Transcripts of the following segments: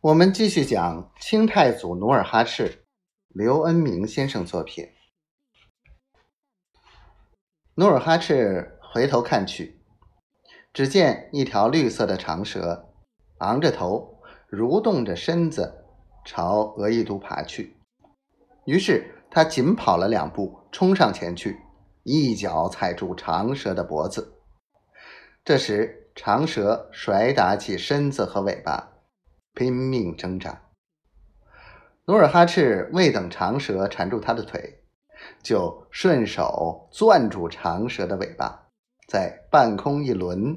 我们继续讲清太祖努尔哈赤，刘恩明先生作品。努尔哈赤回头看去，只见一条绿色的长蛇，昂着头，蠕动着身子，朝额亦都爬去。于是他紧跑了两步，冲上前去，一脚踩住长蛇的脖子。这时，长蛇甩打起身子和尾巴。拼命挣扎，努尔哈赤未等长蛇缠住他的腿，就顺手攥住长蛇的尾巴，在半空一轮，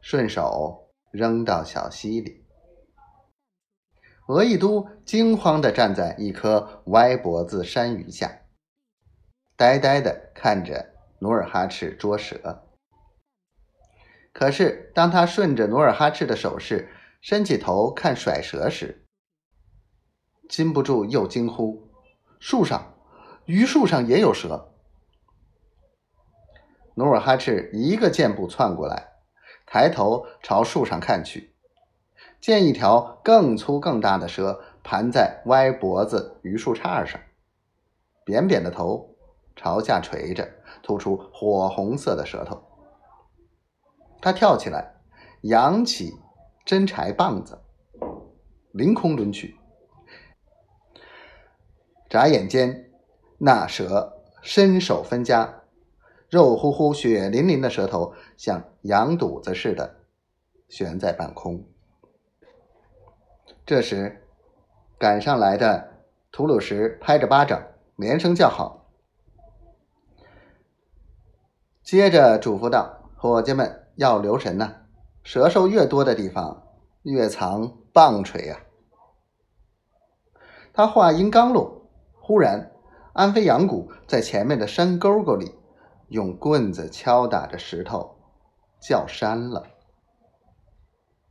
顺手扔到小溪里。额亦都惊慌地站在一棵歪脖子山芋下，呆呆地看着努尔哈赤捉蛇。可是，当他顺着努尔哈赤的手势，伸起头看甩蛇时，禁不住又惊呼：“树上，榆树上也有蛇！”努尔哈赤一个箭步窜过来，抬头朝树上看去，见一条更粗更大的蛇盘在歪脖子榆树杈上，扁扁的头朝下垂着，吐出火红色的舌头。他跳起来，扬起。真柴棒子凌空抡去，眨眼间，那蛇身手分家，肉乎乎、血淋淋的舌头像羊肚子似的悬在半空。这时，赶上来的吐鲁什拍着巴掌，连声叫好，接着嘱咐道：“伙计们要留神呐！”蛇兽越多的地方，越藏棒槌呀！他话音刚落，忽然安飞扬谷在前面的山沟沟里用棍子敲打着石头，叫山了。